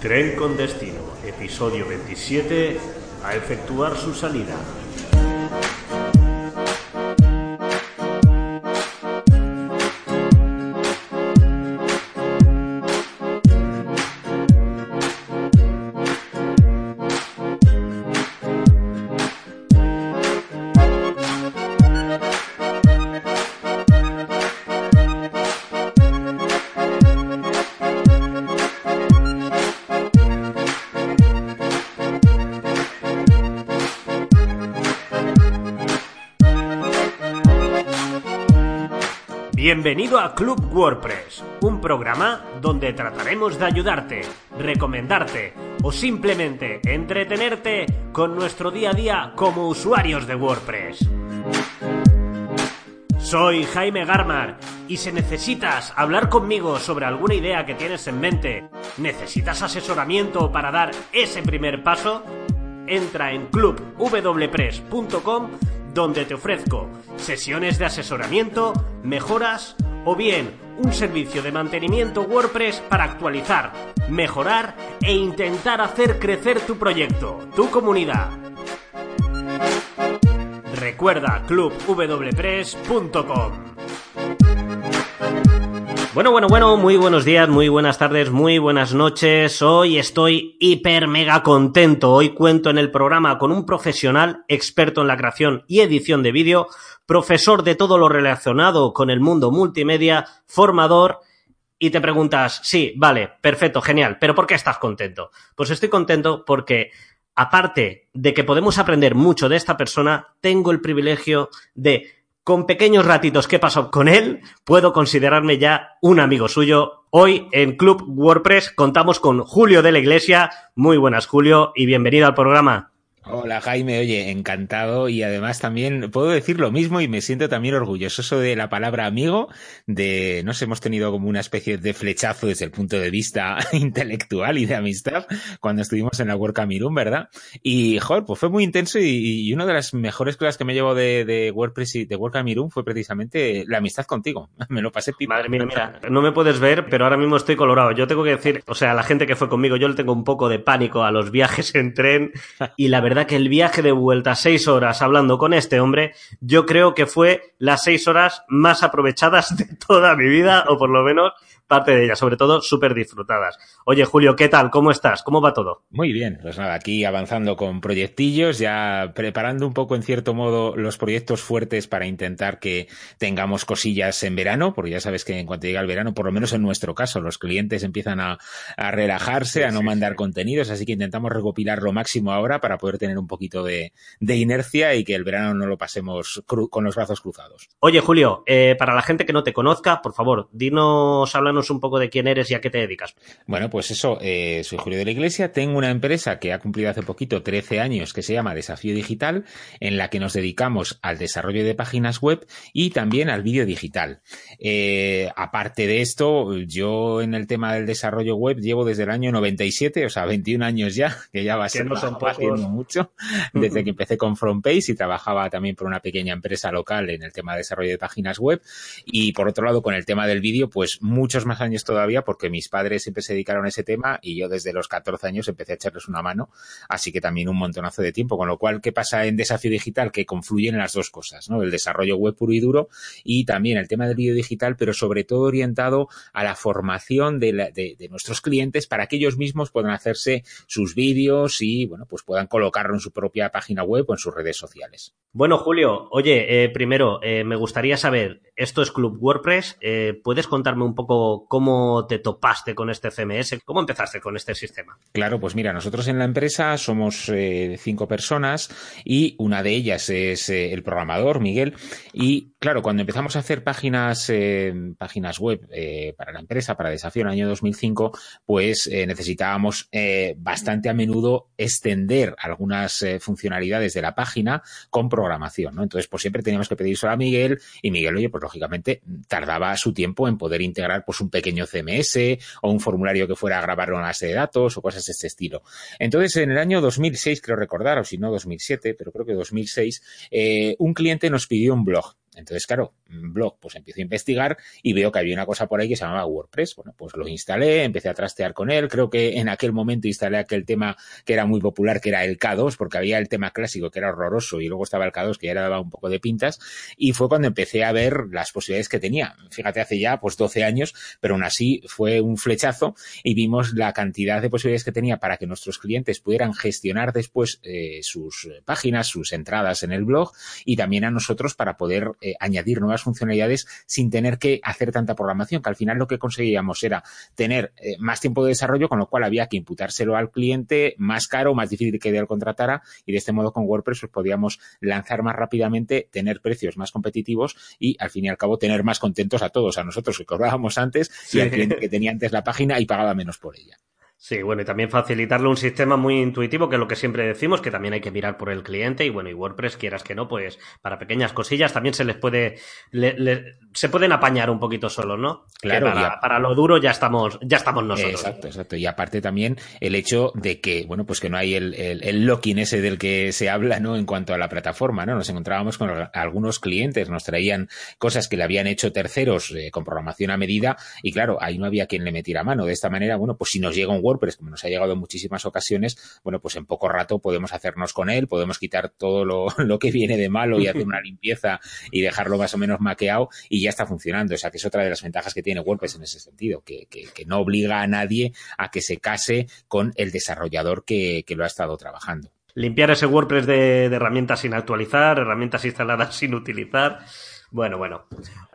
Tren con destino, episodio 27, a efectuar su salida. Bienvenido a Club WordPress, un programa donde trataremos de ayudarte, recomendarte o simplemente entretenerte con nuestro día a día como usuarios de WordPress. Soy Jaime Garmar y si necesitas hablar conmigo sobre alguna idea que tienes en mente, necesitas asesoramiento para dar ese primer paso, entra en clubwpress.com donde te ofrezco sesiones de asesoramiento, mejoras o bien un servicio de mantenimiento WordPress para actualizar, mejorar e intentar hacer crecer tu proyecto, tu comunidad. Recuerda clubwpress.com. Bueno, bueno, bueno, muy buenos días, muy buenas tardes, muy buenas noches. Hoy estoy hiper mega contento. Hoy cuento en el programa con un profesional experto en la creación y edición de vídeo, profesor de todo lo relacionado con el mundo multimedia, formador. Y te preguntas, sí, vale, perfecto, genial, pero ¿por qué estás contento? Pues estoy contento porque aparte de que podemos aprender mucho de esta persona, tengo el privilegio de con pequeños ratitos que he pasado con él, puedo considerarme ya un amigo suyo. Hoy en Club WordPress contamos con Julio de la Iglesia. Muy buenas, Julio, y bienvenido al programa. Hola Jaime, oye, encantado y además también puedo decir lo mismo y me siento también orgulloso de la palabra amigo, de nos hemos tenido como una especie de flechazo desde el punto de vista intelectual y de amistad cuando estuvimos en la WordCamp Irún, ¿verdad? Y joder, pues fue muy intenso y, una de las mejores cosas que me llevo de, de WordPress y de fue precisamente la amistad contigo. Me lo pasé pipa. Madre mía, mira, no me puedes ver, pero ahora mismo estoy colorado. Yo tengo que decir, o sea, la gente que fue conmigo, yo le tengo un poco de pánico a los viajes en tren y la verdad verdad que el viaje de vuelta, seis horas hablando con este hombre, yo creo que fue las seis horas más aprovechadas de toda mi vida, o por lo menos parte de ellas, sobre todo súper disfrutadas. Oye, Julio, ¿qué tal? ¿Cómo estás? ¿Cómo va todo? Muy bien, pues nada, aquí avanzando con proyectillos, ya preparando un poco, en cierto modo, los proyectos fuertes para intentar que tengamos cosillas en verano, porque ya sabes que en cuanto llega el verano, por lo menos en nuestro caso, los clientes empiezan a, relajarse, a no mandar contenidos, así que intentamos recopilar lo máximo ahora para poder tener un poquito de, inercia y que el verano no lo pasemos con los brazos cruzados. Oye, Julio, eh, para la gente que no te conozca, por favor, dinos, háblanos un poco de quién eres y a qué te dedicas. Bueno, pues eso, eh, soy Julio de la Iglesia, tengo una empresa que ha cumplido hace poquito 13 años que se llama Desafío Digital, en la que nos dedicamos al desarrollo de páginas web y también al vídeo digital. Eh, aparte de esto, yo en el tema del desarrollo web llevo desde el año 97, o sea, 21 años ya, que ya va a ser no son haciendo mucho, desde que empecé con FrontPage y trabajaba también por una pequeña empresa local en el tema de desarrollo de páginas web. Y por otro lado, con el tema del vídeo, pues muchos más años todavía porque mis padres siempre se dedicaron a ese tema y yo desde los 14 años empecé a echarles una mano, así que también un montonazo de tiempo, con lo cual, ¿qué pasa en Desafío Digital? Que confluyen las dos cosas, ¿no? El desarrollo web puro y duro y también el tema del vídeo digital, pero sobre todo orientado a la formación de, nuestros clientes para que ellos mismos puedan hacerse sus vídeos y, bueno, pues puedan colocarlo en su propia página web o en sus redes sociales. Bueno, Julio, oye, eh, primero, eh, me gustaría saber, esto es Club WordPress, eh, ¿puedes contarme un poco cómo, te topaste con este CMS, cómo empezaste con este sistema. Claro, pues mira, nosotros en la empresa somos eh, cinco personas y una de ellas es eh, el programador, Miguel. Y claro, cuando empezamos a hacer páginas, eh, páginas web para la empresa, para Desafío en el año 2005, pues necesitábamos bastante a menudo extender algunas funcionalidades de la página con programación, ¿no? Entonces, pues siempre teníamos que pedir a Miguel y Miguel, oye, pues lógicamente tardaba su tiempo en poder integrar pues un pequeño CMS o un formulario que fuera a grabar una base de datos o cosas de este estilo. Entonces, en el año 2006, creo recordar, o si no 2007, pero creo que 2006, eh, un cliente nos pidió un blog entonces, claro, blog, pues empiezo a investigar y veo que había una cosa por ahí que se llamaba WordPress. Bueno, pues lo instalé, empecé a trastear con él. Creo que en aquel momento instalé aquel tema que era muy popular, que era el K2, porque había el tema clásico que era horroroso y luego estaba el K2 que ya daba un poco de pintas. Y fue cuando empecé a ver las posibilidades que tenía. Fíjate, hace ya pues 12 años, pero aún así fue un flechazo y vimos la cantidad de posibilidades que tenía para que nuestros clientes pudieran gestionar después eh, sus páginas, sus entradas en el blog y también a nosotros para poder eh, añadir nuevas funcionalidades sin tener que hacer tanta programación, que al final lo que conseguíamos era tener eh, más tiempo de desarrollo, con lo cual había que imputárselo al cliente más caro, más difícil que él contratara y de este modo con WordPress pues podíamos lanzar más rápidamente, tener precios más competitivos y al fin y al cabo tener más contentos a todos, a nosotros que cobrábamos antes y al cliente que tenía antes la página y pagaba menos por ella. Sí, bueno, y también facilitarle un sistema muy intuitivo, que es lo que siempre decimos, que también hay que mirar por el cliente, y bueno, y WordPress, quieras que no, pues para pequeñas cosillas también se les puede, se pueden apañar un poquito solos, ¿no? Claro. para, lo duro ya estamos, ya estamos nosotros. Exacto, exacto. Y aparte también el hecho de que, bueno, pues que no hay el, el, locking ese del que se habla, ¿no? En cuanto a la plataforma, ¿no? Nos encontrábamos con algunos clientes, nos traían cosas que le habían hecho terceros eh, con programación a medida, y claro, ahí no había quien le metiera mano. De esta manera, bueno, pues si nos llega un WordPress, como nos ha llegado en muchísimas ocasiones, bueno, pues en poco rato podemos hacernos con él, podemos quitar todo lo, lo que viene de malo y hacer una limpieza y dejarlo más o menos maqueado y ya está funcionando. O sea, que es otra de las ventajas que tiene WordPress en ese sentido, que, que, no obliga a nadie a que se case con el desarrollador que, que lo ha estado trabajando. Limpiar ese WordPress de, de herramientas sin actualizar, herramientas instaladas sin utilizar. Bueno, bueno.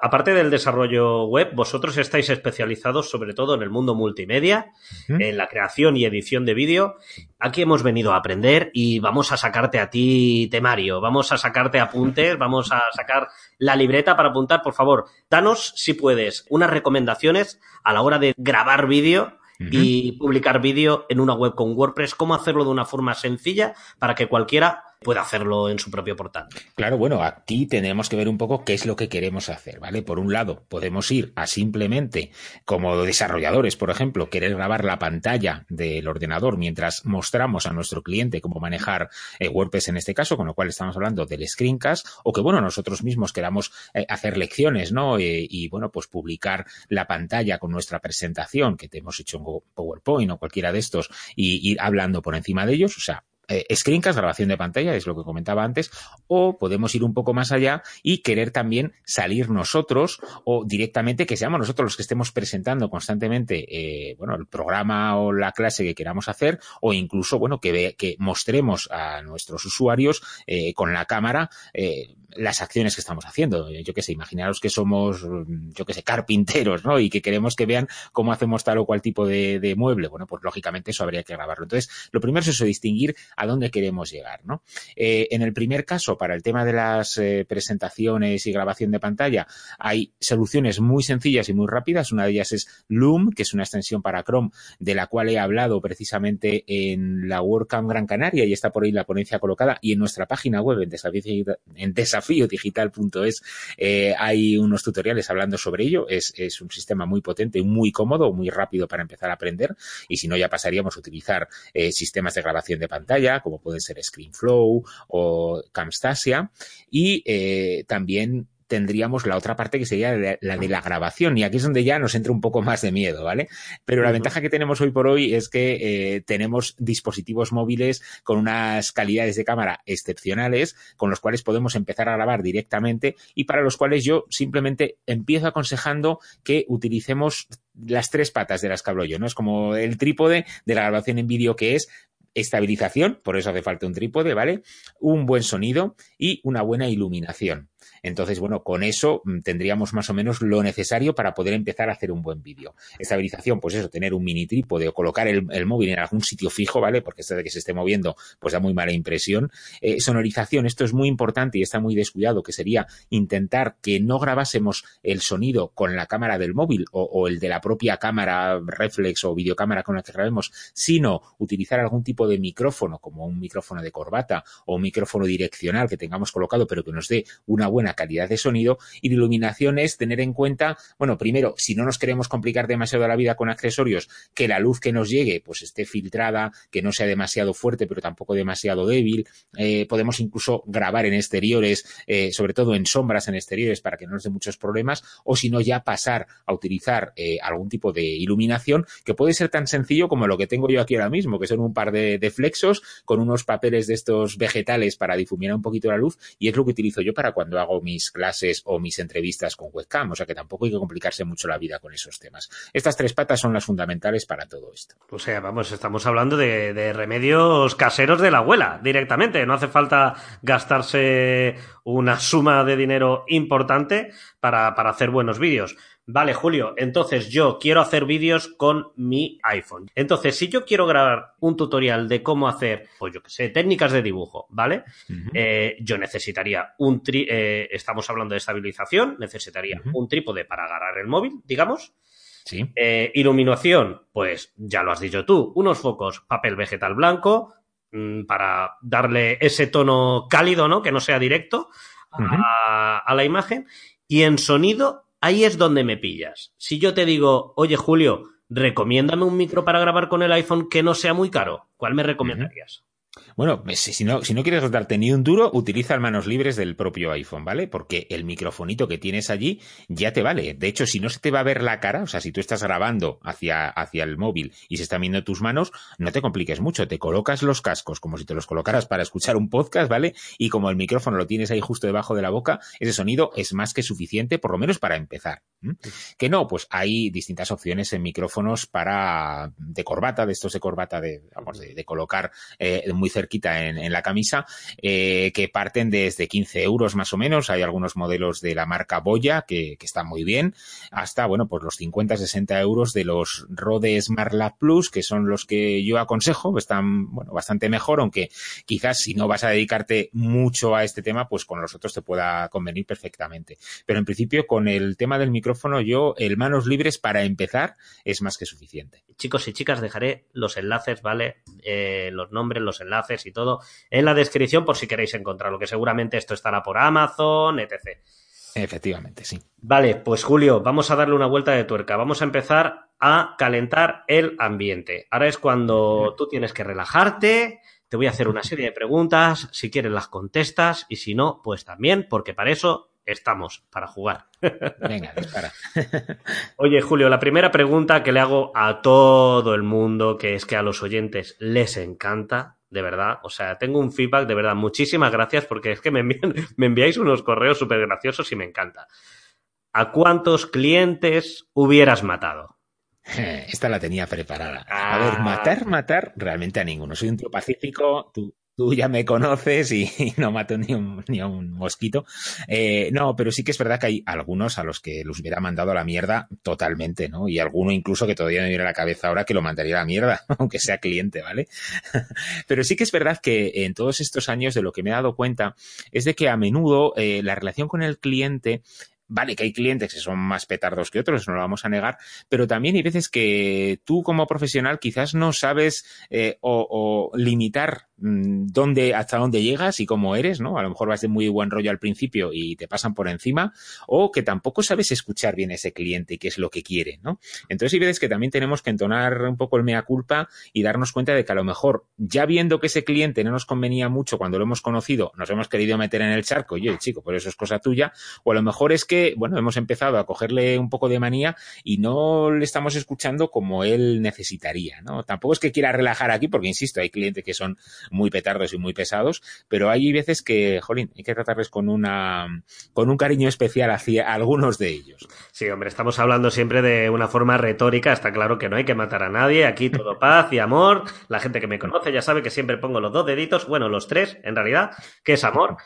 Aparte del desarrollo web, vosotros estáis especializados sobre todo en el mundo multimedia, en la creación y edición de vídeo. Aquí hemos venido a aprender y vamos a sacarte a ti temario, vamos a sacarte apuntes, vamos a sacar la libreta para apuntar. Por favor, danos, si puedes, unas recomendaciones a la hora de grabar vídeo y publicar vídeo en una web con WordPress, cómo hacerlo de una forma sencilla para que cualquiera puede hacerlo en su propio portal. Claro, bueno, aquí tenemos que ver un poco qué es lo que queremos hacer, ¿vale? Por un lado, podemos ir a simplemente, como desarrolladores, por ejemplo, querer grabar la pantalla del ordenador mientras mostramos a nuestro cliente cómo manejar eh, WordPress en este caso, con lo cual estamos hablando del screencast, o que, bueno, nosotros mismos queramos eh, hacer lecciones, ¿no? Eh, y, bueno, pues publicar la pantalla con nuestra presentación que te hemos hecho en PowerPoint o cualquiera de estos y ir hablando por encima de ellos, o sea, eh, screencast, grabación de pantalla, es lo que comentaba antes, o podemos ir un poco más allá y querer también salir nosotros o directamente que seamos nosotros los que estemos presentando constantemente eh, bueno, el programa o la clase que queramos hacer o incluso bueno, que, que mostremos a nuestros usuarios eh, con la cámara eh, las acciones que estamos haciendo. Yo qué sé, imaginaros que somos, yo qué sé, carpinteros, ¿no? Y que queremos que vean cómo hacemos tal o cual tipo de, de, mueble. Bueno, pues lógicamente eso habría que grabarlo. Entonces, lo primero es eso, distinguir a dónde queremos llegar, ¿no? Eh, en el primer caso, para el tema de las eh, presentaciones y grabación de pantalla, hay soluciones muy sencillas y muy rápidas. Una de ellas es Loom, que es una extensión para Chrome, de la cual he hablado precisamente en la WordCamp Gran Canaria y está por ahí la ponencia colocada y en nuestra página web en desafío, en desafío desafiodigital.es eh, hay unos tutoriales hablando sobre ello. Es, es un sistema muy potente, muy cómodo, muy rápido para empezar a aprender. Y si no, ya pasaríamos a utilizar eh, sistemas de grabación de pantalla, como pueden ser ScreenFlow o Camstasia. Y eh, también tendríamos la otra parte que sería la de la grabación y aquí es donde ya nos entra un poco más de miedo, ¿vale? Pero la ventaja que tenemos hoy por hoy es que eh, tenemos dispositivos móviles con unas calidades de cámara excepcionales con los cuales podemos empezar a grabar directamente y para los cuales yo simplemente empiezo aconsejando que utilicemos las tres patas de las que hablo yo, ¿no? Es como el trípode de la grabación en vídeo que es estabilización, por eso hace falta un trípode, ¿vale? Un buen sonido y una buena iluminación. Entonces, bueno, con eso mm, tendríamos más o menos lo necesario para poder empezar a hacer un buen vídeo. Estabilización, pues eso, tener un mini trípode o colocar el, móvil en algún sitio fijo, ¿vale? Porque esto de que se esté moviendo, pues da muy mala impresión. Eh, sonorización, esto es muy importante y está muy descuidado, que sería intentar que no grabásemos el sonido con la cámara del móvil o, o el de la propia cámara reflex o videocámara con la que grabemos, sino utilizar algún tipo de micrófono, como un micrófono de corbata o un micrófono direccional que tengamos colocado, pero que nos dé una buena calidad de sonido. Y de iluminación es tener en cuenta, bueno, primero, si no nos queremos complicar demasiado la vida con accesorios, que la luz que nos llegue pues esté filtrada, que no sea demasiado fuerte, pero tampoco demasiado débil. Eh, podemos incluso grabar en exteriores, eh, sobre todo en sombras en exteriores, para que no nos dé muchos problemas, o si no, ya pasar a utilizar eh, algún tipo de iluminación que puede ser tan sencillo como lo que tengo yo aquí ahora mismo, que son un par de, de flexos con unos papeles de estos vegetales para difuminar un poquito la luz, y es lo que utilizo yo para cuando hago mis clases o mis entrevistas con webcam, o sea que tampoco hay que complicarse mucho la vida con esos temas. Estas tres patas son las fundamentales para todo esto. O sea, vamos, estamos hablando de, remedios caseros de la abuela, directamente. No hace falta gastarse una suma de dinero importante para, para hacer buenos vídeos. Vale, Julio, entonces yo quiero hacer vídeos con mi iPhone. Entonces, si yo quiero grabar un tutorial de cómo hacer, pues yo qué sé, técnicas de dibujo, ¿vale? eh, yo necesitaría un tri eh, estamos hablando de estabilización, necesitaría uh -huh. un trípode para agarrar el móvil, digamos. Sí. Eh, iluminación, pues ya lo has dicho tú, unos focos, papel vegetal blanco, mmm, para darle ese tono cálido, ¿no? Que no sea directo a, uh -huh. a, a la imagen. Y en sonido, ahí es donde me pillas. Si yo te digo, oye Julio, recomiéndame un micro para grabar con el iPhone que no sea muy caro, ¿cuál me recomendarías? Uh -huh. Bueno, si no, si no quieres gastarte ni un duro, utiliza manos libres del propio iPhone, ¿vale? Porque el microfonito que tienes allí ya te vale. De hecho, si no se te va a ver la cara, o sea, si tú estás grabando hacia, hacia el móvil y se están viendo tus manos, no te compliques mucho. Te colocas los cascos como si te los colocaras para escuchar un podcast, ¿vale? Y como el micrófono lo tienes ahí justo debajo de la boca, ese sonido es más que suficiente, por lo menos para empezar. Que no, pues hay distintas opciones en micrófonos para de corbata, de estos de corbata de, vamos, de, de colocar eh, muy cerquita en, en la camisa, eh, que parten desde 15 euros más o menos. Hay algunos modelos de la marca Boya que, están muy bien, hasta, bueno, pues los 50, 60 euros de los Rode Smart Lab Plus, que son los que yo aconsejo, están, bueno, bastante mejor, aunque quizás si no vas a dedicarte mucho a este tema, pues con los otros te pueda convenir perfectamente. Pero en principio, con el tema del micrófono, yo, el manos libres para empezar es más que suficiente. Chicos y chicas, dejaré los enlaces, ¿vale? Eh, los nombres, los enlaces enlaces y todo en la descripción por si queréis encontrarlo, que seguramente esto estará por Amazon, etc. Efectivamente, sí. Vale, pues Julio, vamos a darle una vuelta de tuerca. Vamos a empezar a calentar el ambiente. Ahora es cuando tú tienes que relajarte. Te voy a hacer una serie de preguntas. Si quieres las contestas y si no, pues también, porque para eso estamos, para jugar. Venga, dispara. Oye, Julio, la primera pregunta que le hago a todo el mundo, que es que a los oyentes les encanta, de verdad. O sea, tengo un feedback, de verdad. Muchísimas gracias porque es que me, envían, me enviáis unos correos súper graciosos y me encanta. ¿A cuántos clientes hubieras matado? Esta la tenía preparada. Ah. A ver, matar, matar, realmente a ninguno. Soy un tío pacífico, tú, tú ya me conoces y, no mato ni un, ni a un mosquito. Eh, no, pero sí que es verdad que hay algunos a los que los hubiera mandado a la mierda totalmente, ¿no? Y alguno incluso que todavía me viene a la cabeza ahora que lo mandaría a la mierda, aunque sea cliente, ¿vale? pero sí que es verdad que en todos estos años de lo que me he dado cuenta es de que a menudo eh, la relación con el cliente Vale, que hay clientes que son más petardos que otros, no lo vamos a negar, pero también hay veces que tú como profesional quizás no sabes eh, o, limitar dónde, hasta dónde llegas y cómo eres, ¿no? A lo mejor vas de muy buen rollo al principio y te pasan por encima, o que tampoco sabes escuchar bien a ese cliente y qué es lo que quiere, ¿no? Entonces hay veces que también tenemos que entonar un poco el mea culpa y darnos cuenta de que a lo mejor, ya viendo que ese cliente no nos convenía mucho cuando lo hemos conocido, nos hemos querido meter en el charco, y oye, chico, pues eso es cosa tuya, o a lo mejor es que, bueno, hemos empezado a cogerle un poco de manía y no le estamos escuchando como él necesitaría, ¿no? Tampoco es que quiera relajar aquí, porque insisto, hay clientes que son muy petardos y muy pesados, pero hay veces que, jolín, hay que tratarles con una, con un cariño especial hacia algunos de ellos. Sí, hombre, estamos hablando siempre de una forma retórica, está claro que no hay que matar a nadie, aquí todo paz y amor, la gente que me conoce ya sabe que siempre pongo los dos deditos, bueno, los tres, en realidad, que es amor.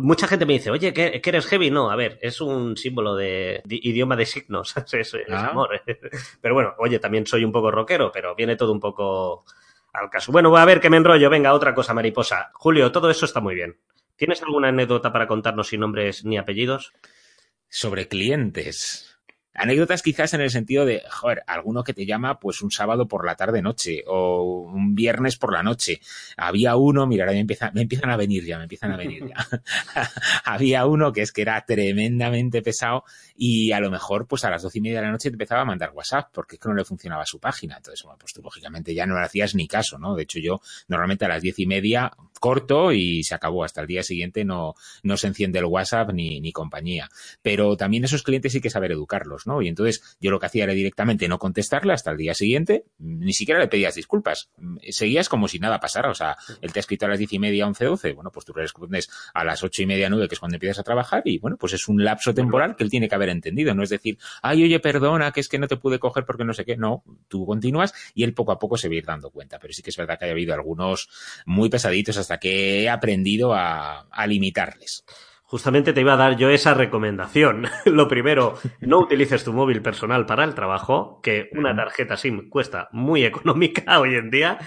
Mucha gente me dice, oye, ¿que, eres heavy? No, a ver, es un símbolo de, idioma de signos, es, ah. amor. Pero bueno, oye, también soy un poco rockero, pero viene todo un poco al caso. Bueno, voy a ver que me enrollo, venga, otra cosa, mariposa. Julio, todo eso está muy bien. ¿Tienes alguna anécdota para contarnos sin nombres ni apellidos? Sobre clientes. Anécdotas quizás en el sentido de, joder, alguno que te llama pues un sábado por la tarde noche o un viernes por la noche. Había uno, mira, ahora me, empieza, me empiezan a venir ya, me empiezan a venir ya. Había uno que es que era tremendamente pesado y a lo mejor pues a las doce y media de la noche te empezaba a mandar WhatsApp porque es que no le funcionaba su página. Entonces, bueno, pues tú lógicamente ya no le hacías ni caso, ¿no? De hecho yo normalmente a las diez y media corto y se acabó. Hasta el día siguiente no, no se enciende el WhatsApp ni, ni compañía. Pero también esos clientes sí que saber educarlos, ¿no? Y entonces yo lo que hacía era directamente no contestarle hasta el día siguiente, ni siquiera le pedías disculpas. Seguías como si nada pasara. O sea, él te ha escrito a las diez y media, once, doce. Bueno, pues tú le respondes a las ocho y media, nueve, que es cuando empiezas a trabajar, y bueno, pues es un lapso temporal que él tiene que haber entendido. No es decir, ay, oye, perdona, que es que no te pude coger porque no sé qué. No, tú continúas y él poco a poco se va a ir dando cuenta. Pero sí que es verdad que haya habido algunos muy pesaditos hasta que he aprendido a, limitarles. Justamente te iba a dar yo esa recomendación. Lo primero, no utilices tu móvil personal para el trabajo, que una tarjeta SIM cuesta muy económica hoy en día.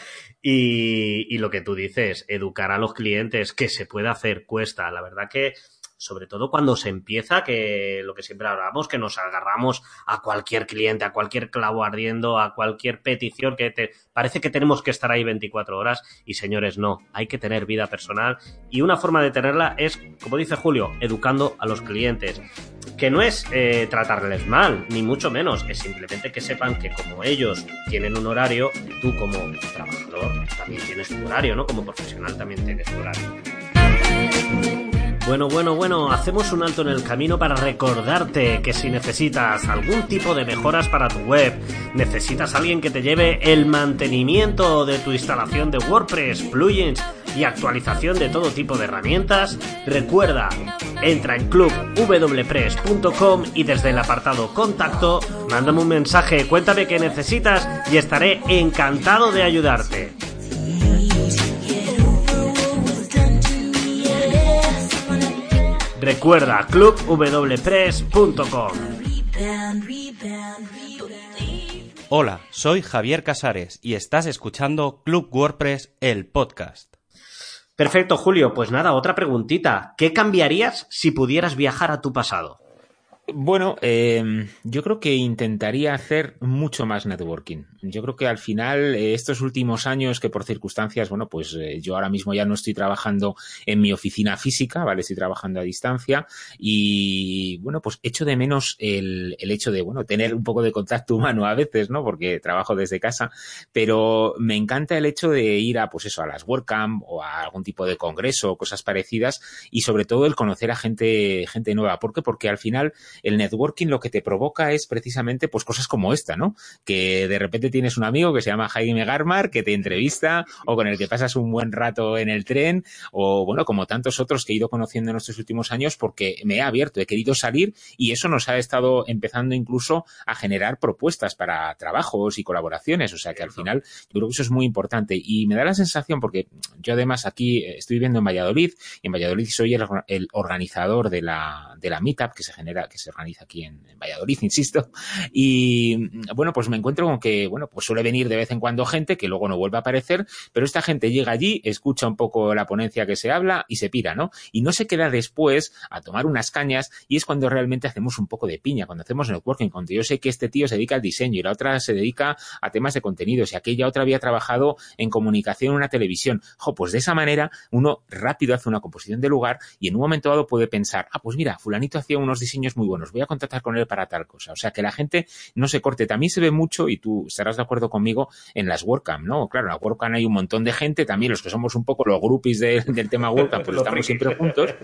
Y, y lo que tú dices, educar a los clientes, que se puede hacer, cuesta. La verdad que sobre todo cuando se empieza, que lo que siempre hablamos, que nos agarramos a cualquier cliente, a cualquier clavo ardiendo, a cualquier petición que te parece que tenemos que estar ahí 24 horas y señores, no, hay que tener vida personal y una forma de tenerla es, como dice Julio, educando a los clientes. Que no es eh, tratarles mal, ni mucho menos, es simplemente que sepan que como ellos tienen un horario, tú como trabajador también tienes tu horario, ¿no? Como profesional también tienes tu horario. Bueno, bueno, bueno, hacemos un alto en el camino para recordarte que si necesitas algún tipo de mejoras para tu web, necesitas alguien que te lleve el mantenimiento de tu instalación de WordPress, plugins y actualización de todo tipo de herramientas, recuerda, entra en clubwpress.com y desde el apartado contacto, mándame un mensaje, cuéntame qué necesitas y estaré encantado de ayudarte. Recuerda clubwpress.com. Hola, soy Javier Casares y estás escuchando Club WordPress, el podcast. Perfecto, Julio. Pues nada, otra preguntita. ¿Qué cambiarías si pudieras viajar a tu pasado? Bueno, eh, yo creo que intentaría hacer mucho más networking. Yo creo que al final, eh, estos últimos años que por circunstancias, bueno, pues eh, yo ahora mismo ya no estoy trabajando en mi oficina física, ¿vale? Estoy trabajando a distancia y, bueno, pues echo de menos el, el hecho de, bueno, tener un poco de contacto humano a veces, ¿no? Porque trabajo desde casa, pero me encanta el hecho de ir a, pues eso, a las WordCamp o a algún tipo de congreso o cosas parecidas y sobre todo el conocer a gente, gente nueva. ¿Por qué? Porque al final el networking lo que te provoca es precisamente pues cosas como esta, ¿no? Que de repente tienes un amigo que se llama Jaime Garmar que te entrevista o con el que pasas un buen rato en el tren o bueno, como tantos otros que he ido conociendo en estos últimos años porque me he abierto, he querido salir y eso nos ha estado empezando incluso a generar propuestas para trabajos y colaboraciones, o sea que al final yo creo que eso es muy importante. Y me da la sensación porque yo además aquí estoy viviendo en Valladolid y en Valladolid soy el, el organizador de la, de la meetup que se genera, que se organiza aquí en, Valladolid, insisto. Y bueno, pues me encuentro con que, bueno, pues suele venir de vez en cuando gente que luego no vuelve a aparecer, pero esta gente llega allí, escucha un poco la ponencia que se habla y se pira, ¿no? Y no se queda después a tomar unas cañas y es cuando realmente hacemos un poco de piña, cuando hacemos networking, cuando yo sé que este tío se dedica al diseño y la otra se dedica a temas de contenidos y aquella otra había trabajado en comunicación en una televisión. Jo, pues de esa manera uno rápido hace una composición de lugar y en un momento dado puede pensar, ah, pues mira, fulanito hacía unos diseños muy buenos buenos, voy a contactar con él para tal cosa. O sea, que la gente no se corte. También se ve mucho, y tú estarás de acuerdo conmigo, en las WordCamp, ¿no? Claro, en la WordCamp hay un montón de gente, también los que somos un poco los groupies del tema WordCamp, pues estamos siempre juntos,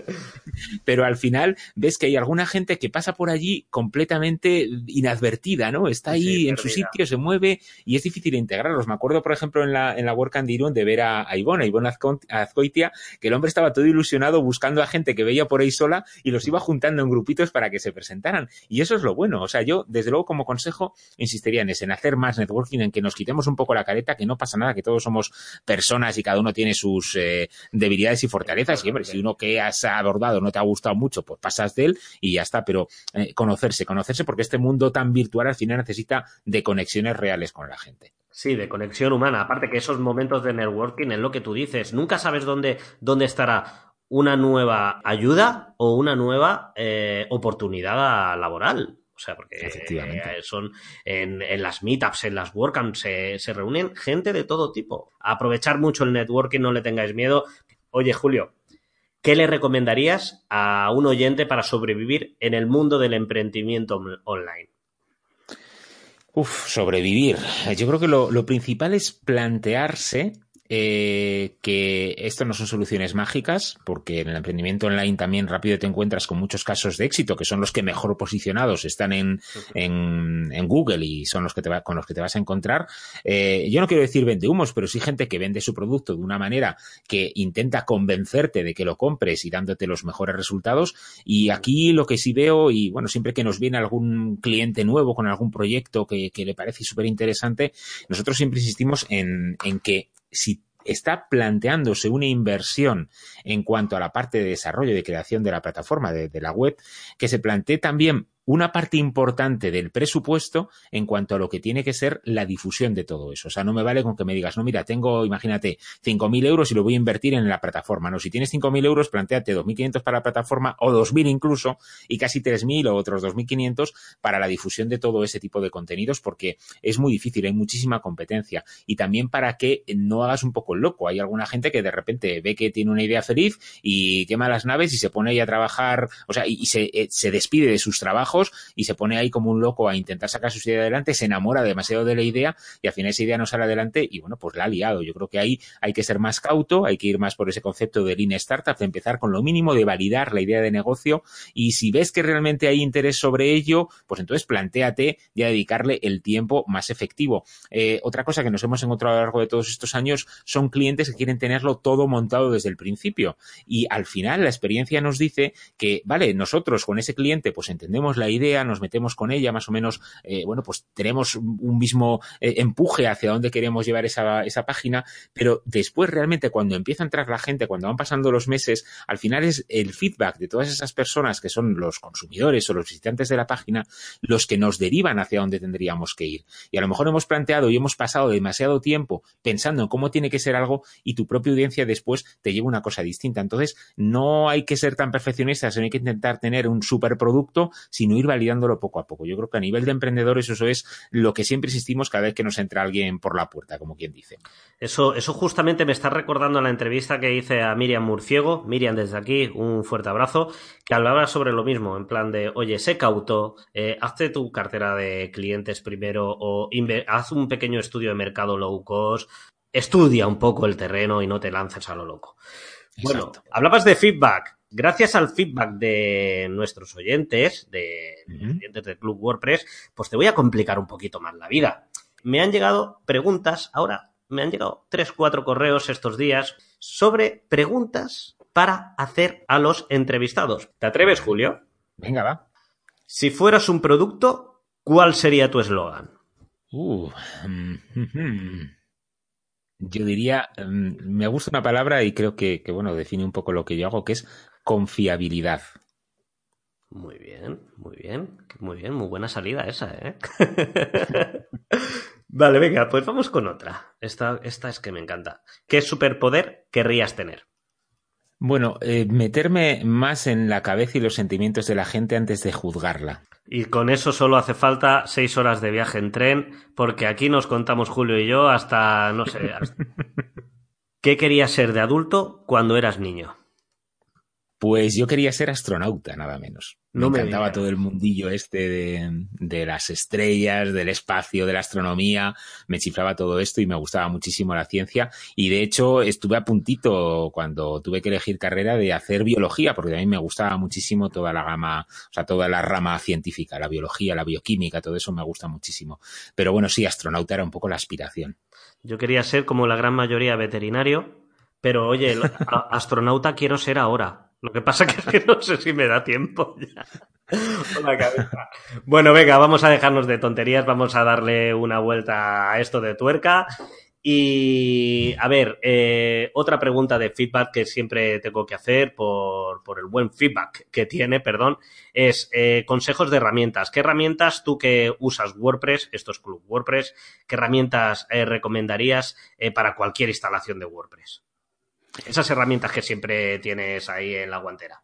pero al final ves que hay alguna gente que pasa por allí completamente inadvertida, ¿no? Está ahí en su sitio, se mueve y es difícil integrarlos. Me acuerdo, por ejemplo, en la, en la WordCamp de Irún de ver a, a Ivonne, a Ivonne Azcoitia, que el hombre estaba todo ilusionado buscando a gente que veía por ahí sola y los iba juntando en grupitos para que se presentaran. Y eso es lo bueno. O sea, yo, desde luego, como consejo, insistiría en eso, en hacer más networking, en que nos quitemos un poco la careta, que no pasa nada, que todos somos personas y cada uno tiene sus eh, debilidades y fortalezas. Y, hombre, si uno que has abordado no te ha gustado mucho, pues pasas de él y ya está. Pero eh, conocerse, conocerse, porque este mundo tan virtual al final necesita de conexiones reales con la gente. Sí, de conexión humana. Aparte que esos momentos de networking es lo que tú dices. Nunca sabes dónde, dónde estará una nueva ayuda o una nueva eh, oportunidad laboral. O sea, porque eh, son en, las meetups, en las WordCamps, se, se reúnen gente de todo tipo. Aprovechar mucho el networking, no le tengáis miedo. Oye, Julio, ¿qué le recomendarías a un oyente para sobrevivir en el mundo del emprendimiento online? Uf, sobrevivir. Yo creo que lo, lo principal es plantearse eh, que esto no son soluciones mágicas, porque en el emprendimiento online también rápido te encuentras con muchos casos de éxito, que son los que mejor posicionados están en, en, Google y son los que te va, con los que te vas a encontrar. Eh, yo no quiero decir vende humos, pero sí gente que vende su producto de una manera que intenta convencerte de que lo compres y dándote los mejores resultados. Y aquí lo que sí veo, y bueno, siempre que nos viene algún cliente nuevo con algún proyecto que, que le parece súper interesante, nosotros siempre insistimos en, en que si está planteándose una inversión en cuanto a la parte de desarrollo y de creación de la plataforma de, la web, que se plantee también una parte importante del presupuesto en cuanto a lo que tiene que ser la difusión de todo eso. O sea, no me vale con que me digas, no, mira, tengo, imagínate, 5.000 euros y lo voy a invertir en la plataforma. No, si tienes 5.000 euros, planteate 2.500 para la plataforma o 2.000 incluso y casi 3.000 o otros 2.500 para la difusión de todo ese tipo de contenidos porque es muy difícil, hay muchísima competencia. Y también para que no hagas un poco loco. Hay alguna gente que de repente ve que tiene una idea feliz y quema las naves y se pone ahí a trabajar, o sea, y, y se, eh, se despide de sus trabajos y se pone ahí como un loco a intentar sacar su idea adelante, se enamora demasiado de la idea y al final esa idea no sale adelante y bueno, pues la ha liado. Yo creo que ahí hay que ser más cauto, hay que ir más por ese concepto de Lean Startup, de empezar con lo mínimo, de validar la idea de negocio y si ves que realmente hay interés sobre ello, pues entonces planteate ya dedicarle el tiempo más efectivo. Eh, otra cosa que nos hemos encontrado a lo largo de todos estos años son clientes que quieren tenerlo todo montado desde el principio y al final la experiencia nos dice que, vale, nosotros con ese cliente pues entendemos la idea, nos metemos con ella, más o menos, eh, bueno, pues tenemos un mismo eh, empuje hacia dónde queremos llevar esa, esa página, pero después realmente cuando empieza a entrar la gente, cuando van pasando los meses, al final es el feedback de todas esas personas que son los consumidores o los visitantes de la página los que nos derivan hacia dónde tendríamos que ir. Y a lo mejor hemos planteado y hemos pasado demasiado tiempo pensando en cómo tiene que ser algo y tu propia audiencia después te lleva una cosa distinta. Entonces, no hay que ser tan perfeccionistas, no hay que intentar tener un superproducto, sino ir validándolo poco a poco. Yo creo que a nivel de emprendedores eso es lo que siempre insistimos cada vez que nos entra alguien por la puerta, como quien dice. Eso, eso justamente me está recordando la entrevista que hice a Miriam Murciego. Miriam, desde aquí, un fuerte abrazo, que hablaba sobre lo mismo, en plan de, oye, sé cauto, eh, hazte tu cartera de clientes primero o haz un pequeño estudio de mercado low cost, estudia un poco el terreno y no te lances a lo loco. Bueno, Exacto. hablabas de feedback gracias al feedback de nuestros oyentes, de, uh -huh. oyentes del Club WordPress, pues te voy a complicar un poquito más la vida. Me han llegado preguntas, ahora me han llegado tres, cuatro correos estos días sobre preguntas para hacer a los entrevistados. ¿Te atreves, Julio? Venga, va. Si fueras un producto, ¿cuál sería tu eslogan? Uh, mm, yo diría, mm, me gusta una palabra y creo que, que, bueno, define un poco lo que yo hago, que es confiabilidad. Muy bien, muy bien, muy bien, muy buena salida esa, ¿eh? vale, venga, pues vamos con otra. Esta, esta es que me encanta. ¿Qué superpoder querrías tener? Bueno, eh, meterme más en la cabeza y los sentimientos de la gente antes de juzgarla. Y con eso solo hace falta seis horas de viaje en tren, porque aquí nos contamos Julio y yo hasta, no sé, hasta... ¿qué querías ser de adulto cuando eras niño? Pues yo quería ser astronauta, nada menos. Me encantaba todo el mundillo este de, de, las estrellas, del espacio, de la astronomía. Me chiflaba todo esto y me gustaba muchísimo la ciencia. Y de hecho estuve a puntito cuando tuve que elegir carrera de hacer biología, porque a mí me gustaba muchísimo toda la gama, o sea, toda la rama científica, la biología, la bioquímica, todo eso me gusta muchísimo. Pero bueno, sí, astronauta era un poco la aspiración. Yo quería ser como la gran mayoría veterinario, pero oye, astronauta quiero ser ahora. Lo que pasa es que no sé si me da tiempo ya. Bueno, venga, vamos a dejarnos de tonterías, vamos a darle una vuelta a esto de tuerca. Y a ver, eh, otra pregunta de feedback que siempre tengo que hacer por, por el buen feedback que tiene, perdón, es eh, consejos de herramientas. ¿Qué herramientas tú que usas WordPress, esto es Club WordPress, qué herramientas eh, recomendarías para cualquier instalación de WordPress? Esas herramientas que siempre tienes ahí en la guantera.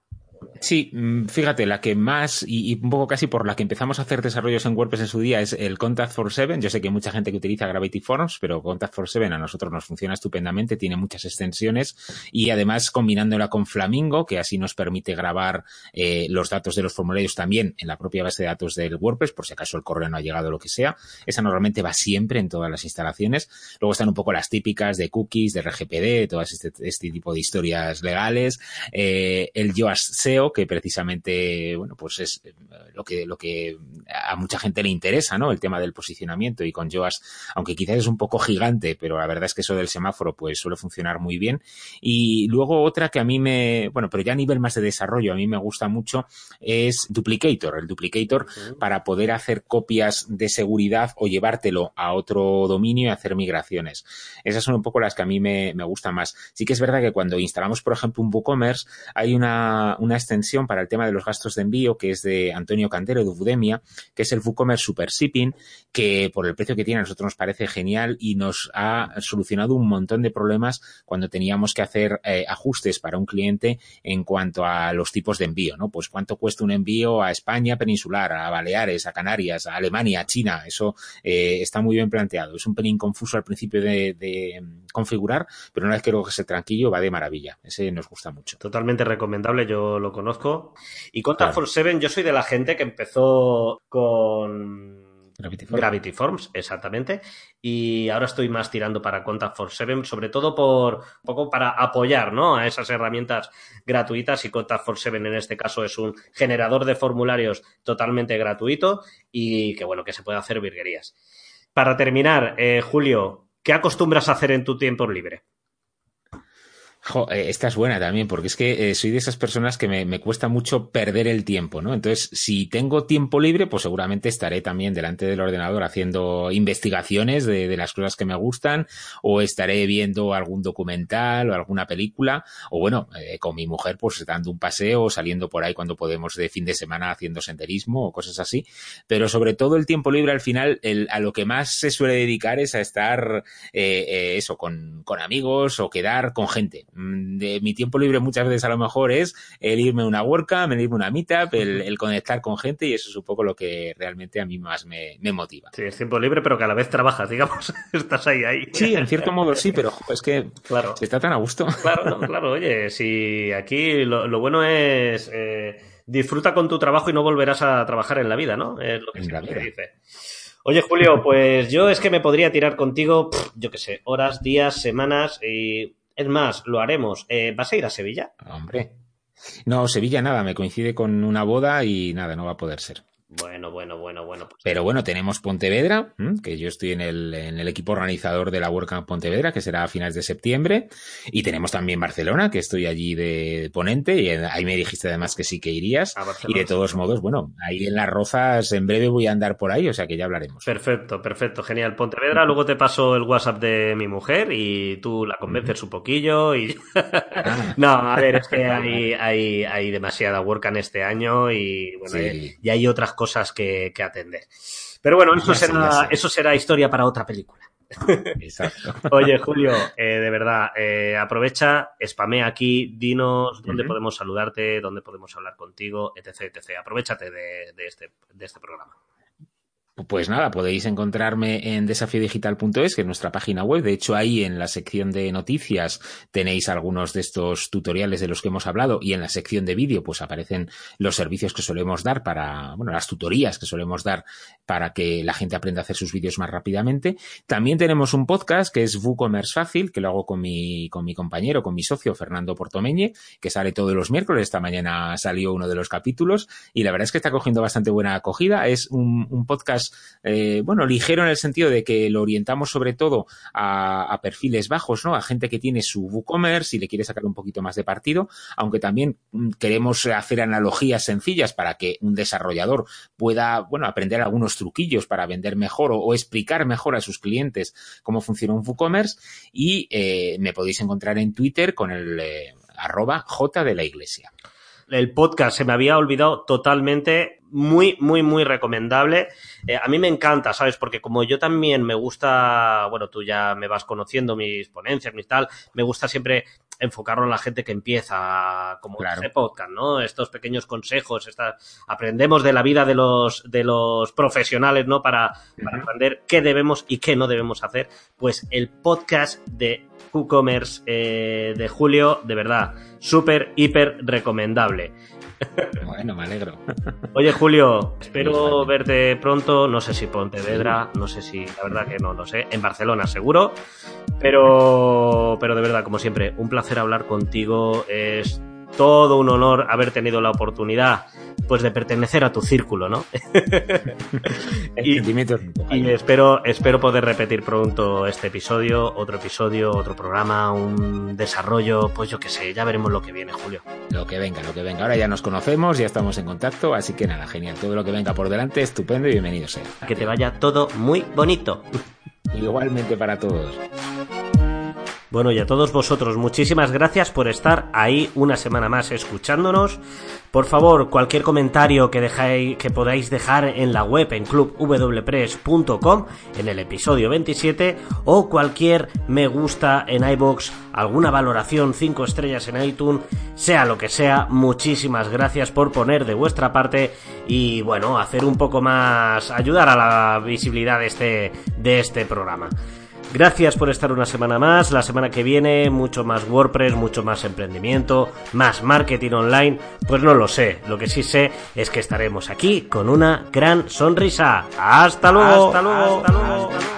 Sí, mm, fíjate, la que más y, un poco casi por la que empezamos a hacer desarrollos en WordPress en su día es el Contact for Seven. Yo sé que hay mucha gente que utiliza Gravity Forms, pero Contact for Seven a nosotros nos funciona estupendamente, tiene muchas extensiones y además combinándola con Flamingo, que así nos permite grabar eh, los datos de los formularios también en la propia base de datos del WordPress, por si acaso el correo no ha llegado o lo que sea. Esa normalmente va siempre en todas las instalaciones. Luego están un poco las típicas de cookies, de RGPD, todas este, este, tipo de historias legales. Eh, el Yoast SEO que precisamente, bueno, pues es eh, lo que, lo que a mucha gente le interesa, ¿no? El tema del posicionamiento y con Yoast, aunque quizás es un poco gigante, pero la verdad es que eso del semáforo pues suele funcionar muy bien. Y luego otra que a mí me, bueno, pero ya a nivel más de desarrollo, a mí me gusta mucho es Duplicator, el Duplicator para poder hacer copias de seguridad o llevártelo a otro dominio y hacer migraciones. Esas son un poco las que a mí me, me gustan más. Sí que es verdad que cuando instalamos, por ejemplo, un WooCommerce, hay una, una extensión para el tema de los gastos de envío, que es de Antonio Cantero de Udemia, que es el WooCommerce Super Shipping, que por el precio que tiene a nosotros nos parece genial y nos ha solucionado un montón de problemas cuando teníamos que hacer eh, ajustes para un cliente en cuanto a los tipos de envío, ¿no? Pues cuánto cuesta un envío a España peninsular, a Baleares, a Canarias, a Alemania, a China, eso eh, está muy bien planteado. Es un pelín confuso al principio de, configurar, pero una vez que luego se tranquilo va de maravilla. Ese nos gusta mucho. Totalmente recomendable, yo lo conozco y Contact for Seven, yo soy de la gente que empezó con Gravity Forms. exactamente. Y ahora estoy más tirando para Contact for Seven, sobre todo por un poco para apoyar ¿no? a esas herramientas gratuitas. Y Contact for Seven en este caso es un generador de formularios totalmente gratuito y que bueno, que se puede hacer virguerías. Para terminar, eh, Julio, ¿qué acostumbras a hacer en tu tiempo libre? Eh, esta es buena también, porque es que eh, soy de esas personas que me, cuesta mucho perder el tiempo, ¿no? Entonces, si tengo tiempo libre, pues seguramente estaré también delante del ordenador haciendo investigaciones de, las cosas que me gustan, o estaré viendo algún documental o alguna película, o bueno, eh, con mi mujer, pues dando un paseo, saliendo por ahí cuando podemos de fin de semana haciendo senderismo o cosas así. Pero sobre todo el tiempo libre, al final, a lo que más se suele dedicar es a estar, eso, con, amigos o quedar con gente de mi tiempo libre muchas veces a lo mejor es el irme a una WordCamp, el irme a una meetup, el, conectar con gente y eso es un poco lo que realmente a mí más me, motiva. Sí, es tiempo libre, pero que a la vez trabajas, digamos, estás ahí, ahí. Sí, en cierto modo sí, pero es que claro. está tan a gusto. Claro, claro, oye, si aquí lo, bueno es... Eh, disfruta con tu trabajo y no volverás a trabajar en la vida, ¿no? Es lo que se dice. Oye, Julio, pues yo es que me podría tirar contigo, yo qué sé, horas, días, semanas y es más, lo haremos. Eh, ¿Vas a ir a Sevilla? Hombre. No, Sevilla nada, me coincide con una boda y nada, no va a poder ser. Bueno, bueno, bueno, bueno. Pues Pero bueno, tenemos Pontevedra, que yo estoy en el, en el equipo organizador de la WordCamp Pontevedra, que será a finales de septiembre. Y tenemos también Barcelona, que estoy allí de ponente. Y ahí me dijiste además que sí que irías. y de todos modos, bueno, ahí en las rozas en breve voy a andar por ahí, o sea que ya hablaremos. Perfecto, perfecto, genial. Pontevedra, luego te paso el WhatsApp de mi mujer y tú la convences un poquillo. y ah. No, a ver, es que hay, hay, hay demasiada WordCamp este año y bueno, y hay otras cosas que, atender. Pero bueno, eso, será, eso será historia para otra película. Exacto. Oye, Julio, eh, de verdad, eh, aprovecha, spamea aquí, dinos dónde podemos saludarte, dónde podemos hablar contigo, etc. etc. Aprovechate de, este, de este programa. Pues nada, podéis encontrarme en desafiodigital.es, que es nuestra página web. De hecho, ahí en la sección de noticias tenéis algunos de estos tutoriales de los que hemos hablado y en la sección de vídeo pues aparecen los servicios que solemos dar para, bueno, las tutorías que solemos dar para que la gente aprenda a hacer sus vídeos más rápidamente. También tenemos un podcast que es WooCommerce Fácil, que lo hago con mi, con mi compañero, con mi socio Fernando Portomeñe, que sale todos los miércoles. Esta mañana salió uno de los capítulos y la verdad es que está cogiendo bastante buena acogida. Es un, un podcast eh, bueno, ligero en el sentido de que lo orientamos sobre todo a, perfiles bajos, ¿no? A gente que tiene su WooCommerce y le quiere sacar un poquito más de partido, aunque también mm, queremos hacer analogías sencillas para que un desarrollador pueda, bueno, aprender algunos truquillos para vender mejor o, explicar mejor a sus clientes cómo funciona un WooCommerce y eh, me podéis encontrar en Twitter con el eh, arroba J de la Iglesia el podcast se me había olvidado totalmente. Muy, muy, muy recomendable. Eh, a mí me encanta, ¿sabes? Porque como yo también me gusta, bueno, tú ya me vas conociendo mis ponencias, mis tal, me gusta siempre enfocarlo en la gente que empieza como este podcast, ¿no? Estos pequeños consejos, aprendemos de la vida de los, de los profesionales, ¿no? Para, para aprender qué debemos y qué no debemos hacer. Pues el podcast de WooCommerce eh, de Julio, de verdad, súper, hiper recomendable. Bueno, me alegro. Oye, Julio, espero verte pronto. No sé si Pontevedra, no sé si, la verdad que no lo sé. En Barcelona, seguro. Pero, pero de verdad, como siempre, un placer hablar contigo. Es todo un honor haber tenido la oportunidad pues de pertenecer a tu círculo, ¿no? y, y espero, espero poder repetir pronto este episodio, otro episodio, otro programa, un desarrollo, pues yo qué sé, ya veremos lo que viene, Julio. Lo que venga, lo que venga. Ahora ya nos conocemos, ya estamos en contacto, así que nada, genial. Todo lo que venga por delante, estupendo y bienvenido sea. Que te vaya todo muy bonito. Igualmente para todos. Bueno, y a todos vosotros, muchísimas gracias por estar ahí una semana más escuchándonos. Por favor, cualquier comentario que, dejáis, que podáis dejar en la web en clubwpress.com en el episodio 27 o cualquier me gusta en iBox, alguna valoración 5 estrellas en iTunes, sea lo que sea, muchísimas gracias por poner de vuestra parte y bueno, hacer un poco más, ayudar a la visibilidad de este, de este programa. Gracias por estar una semana más. La semana que viene, mucho más WordPress, mucho más emprendimiento, más marketing online. Pues no lo sé. Lo que sí sé es que estaremos aquí con una gran sonrisa. Hasta luego. Hasta luego. Hasta luego.